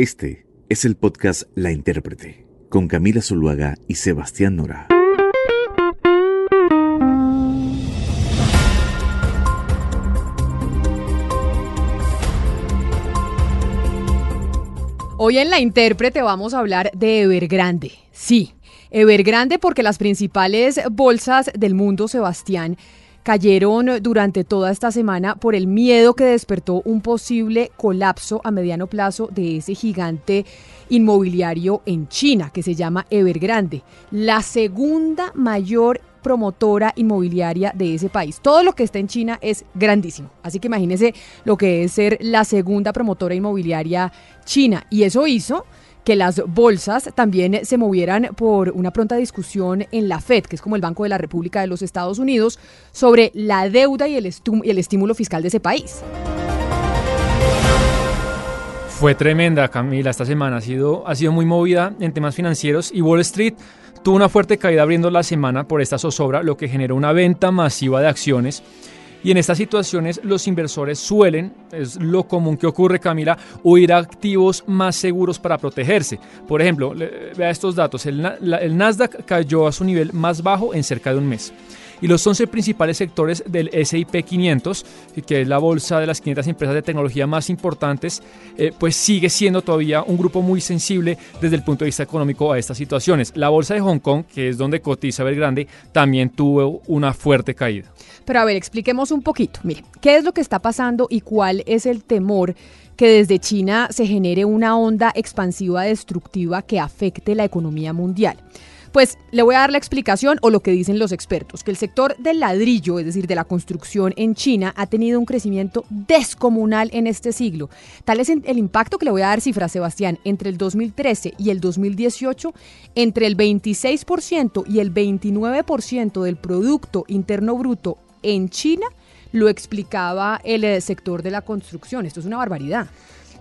Este es el podcast La Intérprete, con Camila Zuluaga y Sebastián Nora. Hoy en La Intérprete vamos a hablar de Evergrande. Sí, Evergrande porque las principales bolsas del mundo, Sebastián, cayeron durante toda esta semana por el miedo que despertó un posible colapso a mediano plazo de ese gigante inmobiliario en China que se llama Evergrande, la segunda mayor promotora inmobiliaria de ese país. Todo lo que está en China es grandísimo. Así que imagínense lo que es ser la segunda promotora inmobiliaria china. Y eso hizo que las bolsas también se movieran por una pronta discusión en la Fed, que es como el Banco de la República de los Estados Unidos, sobre la deuda y el, y el estímulo fiscal de ese país. Fue tremenda, Camila. Esta semana ha sido, ha sido muy movida en temas financieros y Wall Street tuvo una fuerte caída abriendo la semana por esta zozobra, lo que generó una venta masiva de acciones. Y en estas situaciones los inversores suelen, es lo común que ocurre Camila, huir a activos más seguros para protegerse. Por ejemplo, vea estos datos, el, el Nasdaq cayó a su nivel más bajo en cerca de un mes y los 11 principales sectores del SIP 500, que es la bolsa de las 500 empresas de tecnología más importantes, eh, pues sigue siendo todavía un grupo muy sensible desde el punto de vista económico a estas situaciones. La bolsa de Hong Kong, que es donde cotiza Belgrande, también tuvo una fuerte caída. Pero a ver, expliquemos un poquito. Mire, ¿qué es lo que está pasando y cuál es el temor que desde China se genere una onda expansiva destructiva que afecte la economía mundial? Pues le voy a dar la explicación o lo que dicen los expertos, que el sector del ladrillo, es decir, de la construcción en China, ha tenido un crecimiento descomunal en este siglo. Tal es el impacto que le voy a dar cifra, Sebastián, entre el 2013 y el 2018, entre el 26% y el 29% del Producto Interno Bruto en China, lo explicaba el eh, sector de la construcción. Esto es una barbaridad.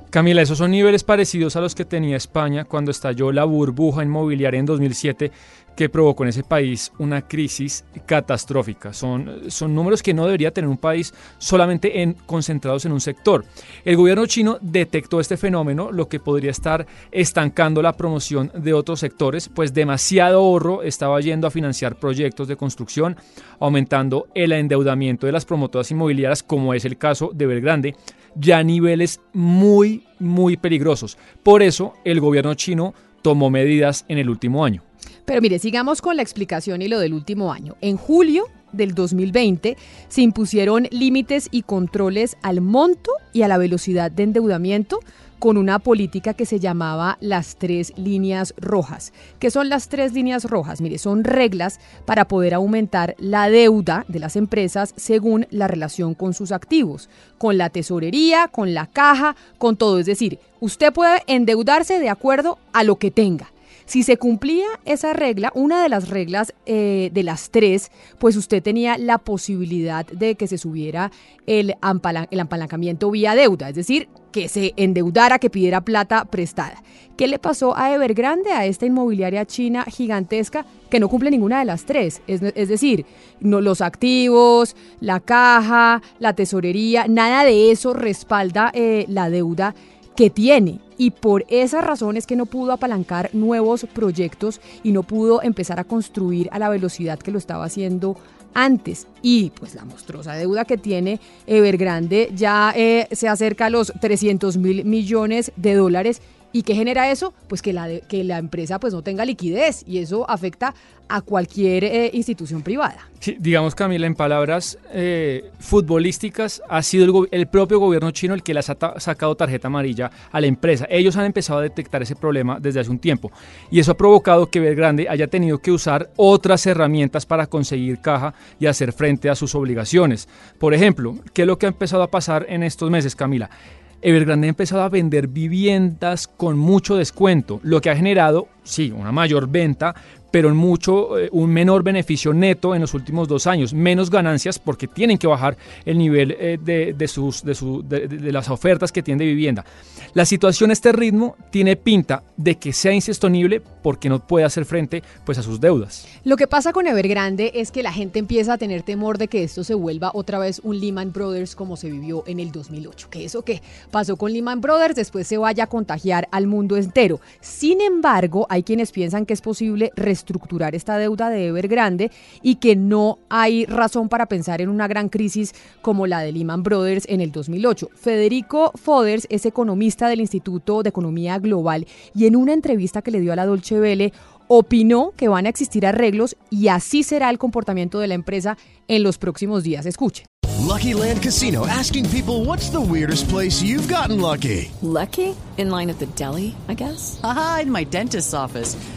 Camila, esos son niveles parecidos a los que tenía España cuando estalló la burbuja inmobiliaria en 2007 que provocó en ese país una crisis catastrófica. Son, son números que no debería tener un país solamente en, concentrados en un sector. El gobierno chino detectó este fenómeno, lo que podría estar estancando la promoción de otros sectores, pues demasiado ahorro estaba yendo a financiar proyectos de construcción, aumentando el endeudamiento de las promotoras inmobiliarias, como es el caso de Belgrande, ya a niveles muy, muy peligrosos. Por eso el gobierno chino tomó medidas en el último año. Pero mire, sigamos con la explicación y lo del último año. En julio del 2020 se impusieron límites y controles al monto y a la velocidad de endeudamiento con una política que se llamaba las tres líneas rojas. ¿Qué son las tres líneas rojas? Mire, son reglas para poder aumentar la deuda de las empresas según la relación con sus activos, con la tesorería, con la caja, con todo. Es decir, usted puede endeudarse de acuerdo a lo que tenga. Si se cumplía esa regla, una de las reglas eh, de las tres, pues usted tenía la posibilidad de que se subiera el, el apalancamiento vía deuda, es decir, que se endeudara, que pidiera plata prestada. ¿Qué le pasó a Evergrande, a esta inmobiliaria china gigantesca que no cumple ninguna de las tres? Es, decir, no, los activos, la caja, la tesorería, nada de eso respalda eh, la deuda que tiene y por esa razón es que no pudo apalancar nuevos proyectos y no pudo empezar a construir a la velocidad que lo estaba haciendo antes. Y pues la monstruosa deuda que tiene Evergrande ya eh, se acerca a los 300 mil millones de dólares ¿Y qué genera eso? Pues que la, que la empresa pues no tenga liquidez y eso afecta a cualquier eh, institución privada. digamos Camila, en palabras eh, futbolísticas, ha sido el, el, propio gobierno chino el que le ha sacado tarjeta amarilla a la empresa. Ellos han empezado a detectar ese problema desde hace un tiempo y eso ha provocado que Belgrande haya tenido que usar otras herramientas para conseguir caja y hacer frente a sus obligaciones. Por ejemplo, ¿qué es lo que ha empezado a pasar en estos meses, Camila? Evergrande ha empezado a vender viviendas con mucho descuento, lo que ha generado, sí, una mayor venta, pero mucho eh, un menor beneficio neto en los últimos dos años, menos ganancias porque tienen que bajar el nivel eh, de, de, sus, de, su, de, las ofertas que tienen de vivienda. La situación a este ritmo tiene pinta de que sea insostenible porque no puede hacer frente pues, a sus deudas. Lo que pasa con Evergrande es que la gente empieza a tener temor de que esto se vuelva otra vez un Lehman Brothers como se vivió en el 2008. Que eso que pasó con Lehman Brothers después se vaya a contagiar al mundo entero. Sin embargo, hay quienes piensan que es posible reestructurar esta deuda de Evergrande y que no hay razón para pensar en una gran crisis como la de Lehman Brothers en el 2008. Federico Foders es economista del Instituto de Economía Global y en una entrevista que le dio a la Dolce Vele opinó que van a existir arreglos y así será el comportamiento de la empresa en los próximos días. Escuche. Lucky Land Casino asking people what's the weirdest place you've gotten lucky? Lucky? In line at the deli, I guess. Aha, in my dentist's office.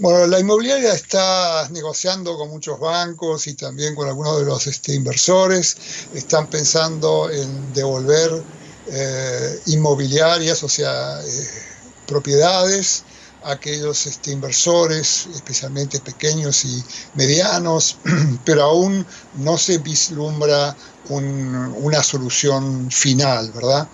Bueno, la inmobiliaria está negociando con muchos bancos y también con algunos de los este, inversores. Están pensando en devolver eh, inmobiliarias, o sea, eh, propiedades a aquellos este, inversores, especialmente pequeños y medianos, pero aún no se vislumbra un, una solución final, ¿verdad?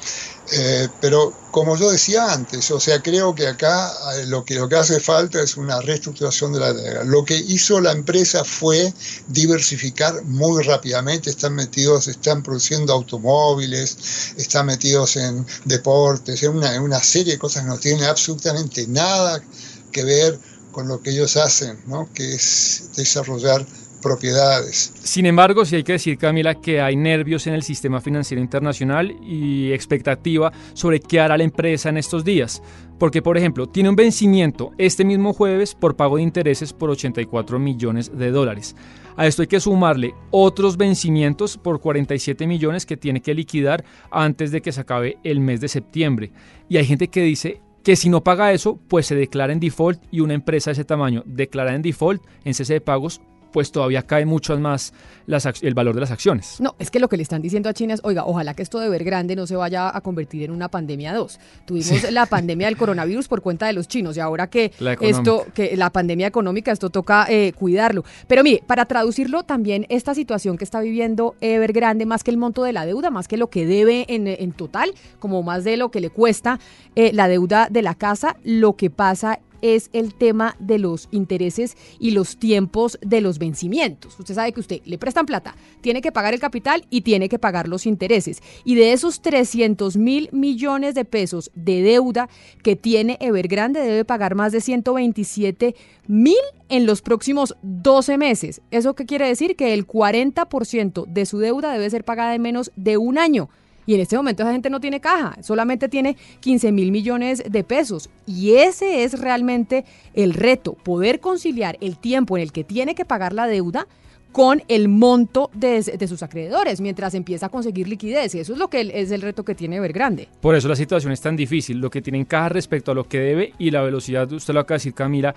Eh, pero como yo decía antes, o sea, creo que acá eh, lo que, lo que hace falta es una reestructuración de la deuda. Lo que hizo la empresa fue diversificar muy rápidamente, están metidos, están produciendo automóviles, están metidos en deportes, en una, en una serie de cosas que no tienen absolutamente nada que ver con lo que ellos hacen, ¿no? que es desarrollar propiedades. Sin embargo, sí hay que decir, Camila, que hay nervios en el sistema financiero internacional y expectativa sobre qué hará la empresa en estos días. Porque, por ejemplo, tiene un vencimiento este mismo jueves por pago de intereses por 84 millones de dólares. A esto hay que sumarle otros vencimientos por 47 millones que tiene que liquidar antes de que se acabe el mes de septiembre. Y hay gente que dice que si no paga eso, pues se declara en default y una empresa de ese tamaño declarada en default en cese de pagos pues todavía cae mucho más las, el valor de las acciones. No, es que lo que le están diciendo a China es, oiga, ojalá que esto de ver grande no se vaya a convertir en una pandemia 2. Tuvimos sí. la pandemia del coronavirus por cuenta de los chinos y ahora que esto, que la pandemia económica, esto toca eh, cuidarlo. Pero mire, para traducirlo también, esta situación que está viviendo Evergrande, más que el monto de la deuda, más que lo que debe en, en total, como más de lo que le cuesta eh, la deuda de la casa, lo que pasa es el tema de los intereses y los tiempos de los vencimientos. Usted sabe que usted le prestan plata, tiene que pagar el capital y tiene que pagar los intereses. Y de esos 300 mil millones de pesos de deuda que tiene Evergrande, debe pagar más de 127 mil en los próximos 12 meses. ¿Eso qué quiere decir? Que el 40% de su deuda debe ser pagada en menos de un año. Y en este momento esa gente no tiene caja, solamente tiene 15 mil millones de pesos. Y ese es realmente el reto, poder conciliar el tiempo en el que tiene que pagar la deuda con el monto de, sus acreedores mientras empieza a conseguir liquidez. Y eso es lo que es el reto que tiene Evergrande. Por eso la situación es tan difícil, lo que tiene en caja respecto a lo que debe y la velocidad, usted lo acaba de decir Camila,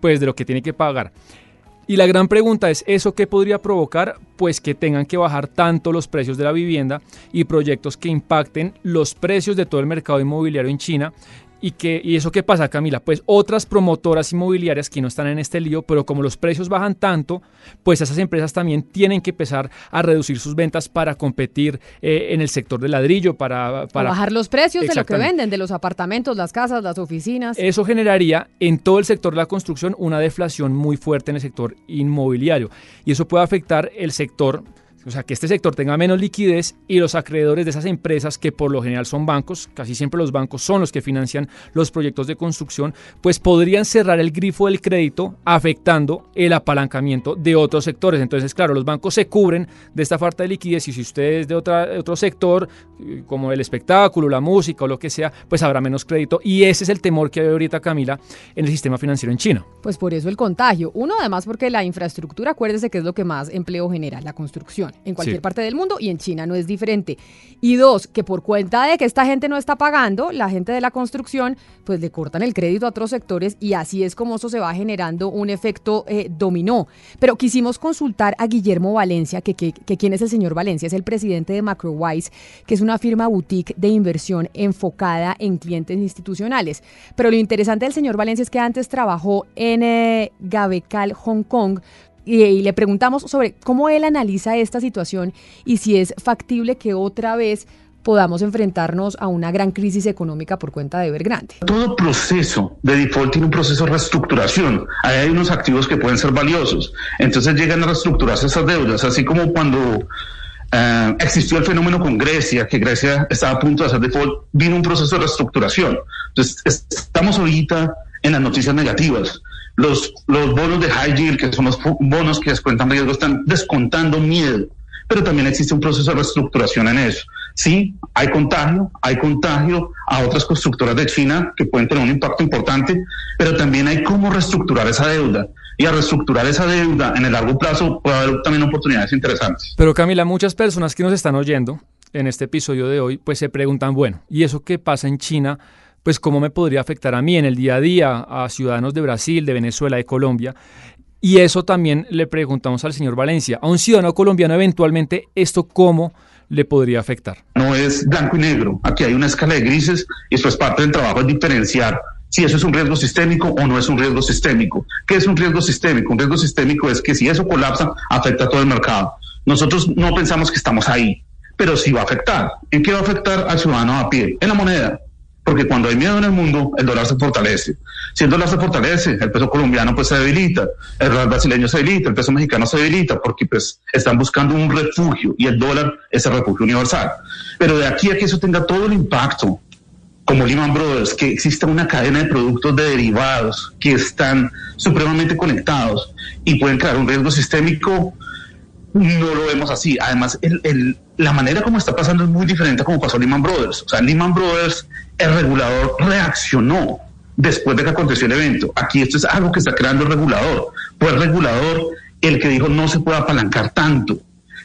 pues de lo que tiene que pagar. Y la gran pregunta es, ¿eso qué podría provocar? Pues que tengan que bajar tanto los precios de la vivienda y proyectos que impacten los precios de todo el mercado inmobiliario en China. ¿Y, que, ¿Y eso qué pasa, Camila? Pues otras promotoras inmobiliarias que no están en este lío, pero como los precios bajan tanto, pues esas empresas también tienen que empezar a reducir sus ventas para competir eh, en el sector del ladrillo, para, para bajar los precios de lo que venden, de los apartamentos, las casas, las oficinas. Eso generaría en todo el sector de la construcción una deflación muy fuerte en el sector inmobiliario. Y eso puede afectar el sector o sea, que este sector tenga menos liquidez y los acreedores de esas empresas, que por lo general son bancos, casi siempre los bancos son los que financian los proyectos de construcción, pues podrían cerrar el grifo del crédito afectando el apalancamiento de otros sectores. Entonces, claro, los bancos se cubren de esta falta de liquidez y si usted es de, otra, otro sector, eh, como el espectáculo, la música o lo que sea, pues habrá menos crédito. Y ese es el temor que hay ahorita, Camila, en el sistema financiero en China. Pues por eso el contagio. Uno, además, porque la infraestructura, acuérdese que es lo que más empleo genera, la construcción, en cualquier parte del mundo y en China no es diferente. Y dos, que por cuenta de que esta gente no está pagando, la gente de la construcción, pues le cortan el crédito a otros sectores y así es como eso se va generando un efecto eh, dominó. Pero quisimos consultar a Guillermo Valencia, que, que, que quién es el señor Valencia, es el presidente de MacroWise, que es una firma boutique de inversión enfocada en clientes institucionales. Pero lo interesante del señor Valencia es que antes trabajó en eh, Gabecal, Hong Kong, y, y, le preguntamos sobre cómo él analiza esta situación y si es factible que otra vez podamos enfrentarnos a una gran crisis económica por cuenta de Evergrande. Todo proceso de default tiene un proceso de reestructuración. Ahí hay unos activos que pueden ser valiosos. Entonces llegan a reestructurarse esas deudas, así como cuando Uh, existió el fenómeno con Grecia, que Grecia estaba a punto de hacer default, vino un proceso de reestructuración. Entonces, estamos ahorita en las noticias negativas. Los, bonos de high yield, que son los bonos que descuentan riesgo, están descontando miedo, pero también existe un proceso de reestructuración en eso. Sí, hay contagio, hay contagio a otras constructoras de China que pueden tener un impacto importante, pero también hay cómo reestructurar esa deuda y a reestructurar esa deuda en el largo plazo puede haber también oportunidades interesantes. Pero Camila, muchas personas que nos están oyendo en este episodio de hoy, pues se preguntan, bueno, ¿y eso qué pasa en China? Pues cómo me podría afectar a mí en el día a día, a ciudadanos de Brasil, de Venezuela, de Colombia. Y eso también le preguntamos al señor Valencia, a un ciudadano colombiano eventualmente, ¿esto cómo le podría afectar? No es blanco y negro, aquí hay una escala de grises y esto es parte del trabajo, es diferenciar si eso es un riesgo sistémico o no es un riesgo sistémico. ¿Qué es un riesgo sistémico? Un riesgo sistémico es que si eso colapsa, afecta a todo el mercado. Nosotros no pensamos que estamos ahí, pero sí va a afectar. ¿En qué va a afectar al ciudadano a pie? En la moneda. Porque cuando hay miedo en el mundo, el dólar se fortalece. Si el dólar se fortalece, el peso colombiano pues se debilita, el real brasileño se debilita, el peso mexicano se debilita, porque pues están buscando un refugio y el dólar es el refugio universal. Pero de aquí a que eso tenga todo el impacto como Lehman Brothers, que exista una cadena de productos de derivados que están supremamente conectados y pueden crear un riesgo sistémico, no lo vemos así. Además, el, el, la manera como está pasando es muy diferente a como pasó Lehman Brothers. O sea, Lehman Brothers, el regulador reaccionó después de que aconteció el evento. Aquí esto es algo que está creando el regulador. Fue el regulador el que dijo no se puede apalancar tanto.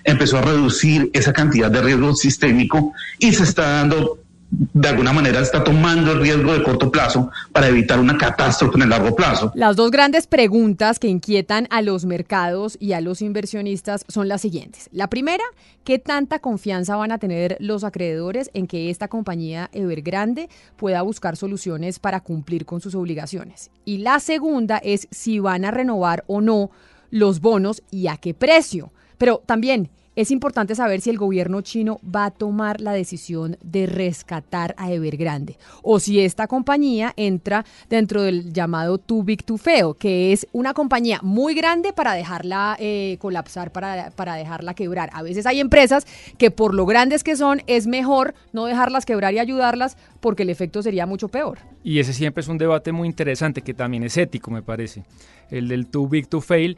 Empezó a reducir esa cantidad de riesgo sistémico y se está dando de alguna manera está tomando el riesgo de corto plazo para evitar una catástrofe en el largo plazo. Las dos grandes preguntas que inquietan a los mercados y a los inversionistas son las siguientes. La primera, ¿qué tanta confianza van a tener los acreedores en que esta compañía Evergrande pueda buscar soluciones para cumplir con sus obligaciones? Y la segunda es si van a renovar o no los bonos y a qué precio. Pero también, es importante saber si el gobierno chino va a tomar la decisión de rescatar a Evergrande o si esta compañía entra dentro del llamado too big to fail, que es una compañía muy grande para dejarla eh, colapsar, para, para dejarla quebrar. A veces hay empresas que por lo grandes que son es mejor no dejarlas quebrar y ayudarlas porque el efecto sería mucho peor. Y ese siempre es un debate muy interesante que también es ético, me parece, el del too big to fail.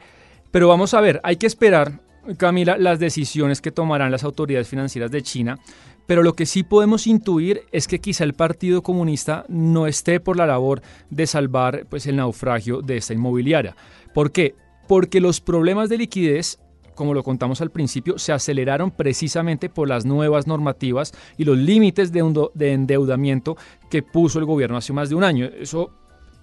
Pero vamos a ver, hay que esperar Camila, las decisiones que tomarán las autoridades financieras de China, pero lo que sí podemos intuir es que quizá el Partido Comunista no esté por la labor de salvar pues, el naufragio de esta inmobiliaria. ¿Por qué? Porque los problemas de liquidez como lo contamos al principio, se aceleraron precisamente por las nuevas normativas y los límites de, de endeudamiento que puso el gobierno hace más de un año. Eso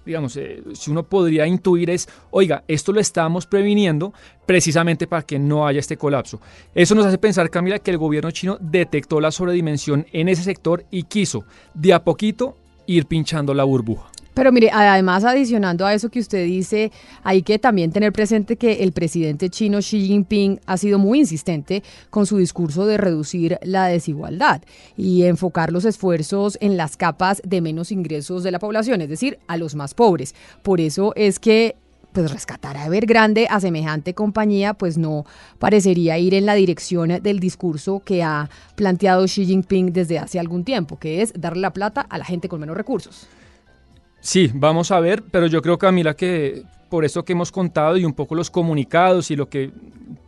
digamos, eh, si uno podría intuir es, oiga, esto lo estamos previniendo precisamente para que no haya este colapso. Eso nos hace pensar, Camila, que el gobierno chino detectó la sobredimensión en ese sector y quiso de a poquito ir pinchando la burbuja. Pero mire, además adicionando a eso que usted dice, hay que también tener presente que el presidente chino Xi Jinping ha sido muy insistente con su discurso de reducir la desigualdad y enfocar los esfuerzos en las capas de menos ingresos de la población, es decir, a los más pobres. Por eso es que pues rescatar a Evergrande a semejante compañía, pues no parecería ir en la dirección del discurso que ha planteado Xi Jinping desde hace algún tiempo, que es darle la plata a la gente con menos recursos. Sí, vamos a ver, pero yo creo, Camila, que por esto que hemos contado y un poco los comunicados y lo que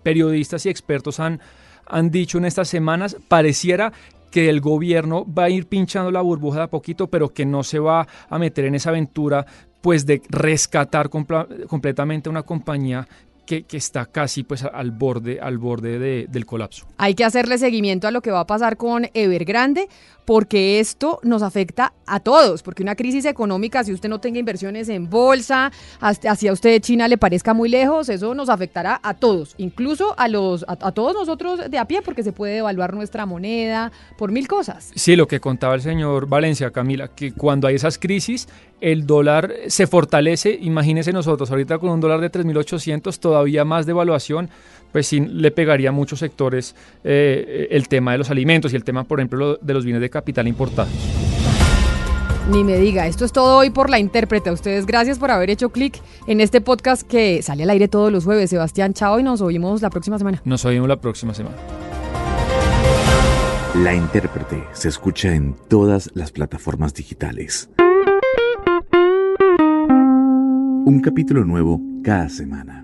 periodistas y expertos han, han dicho en estas semanas, pareciera que el gobierno va a ir pinchando la burbuja de a poquito, pero que no se va a meter en esa aventura pues de rescatar completamente una compañía que, está casi pues al borde, al borde del colapso. Hay que hacerle seguimiento a lo que va a pasar con Evergrande, porque esto nos afecta a todos, porque una crisis económica, si usted no tenga inversiones en bolsa, hacia usted China le parezca muy lejos, eso nos afectará a todos, incluso a los a, todos nosotros de a pie, porque se puede devaluar nuestra moneda por mil cosas. Sí, lo que contaba el señor Valencia, Camila, que cuando hay esas crisis, el dólar se fortalece, imagínese nosotros, ahorita con un dólar de 3.800, todavía más devaluación, pues sí le pegaría a muchos sectores eh, el tema de los alimentos y el tema, por ejemplo, de los bienes de capital importados. Ni me diga, esto es todo hoy por la intérprete. A ustedes gracias por haber hecho clic en este podcast que sale al aire todos los jueves. Sebastián, chao y nos oímos la próxima semana. Nos oímos la próxima semana. La intérprete se escucha en todas las plataformas digitales. Un capítulo nuevo cada semana.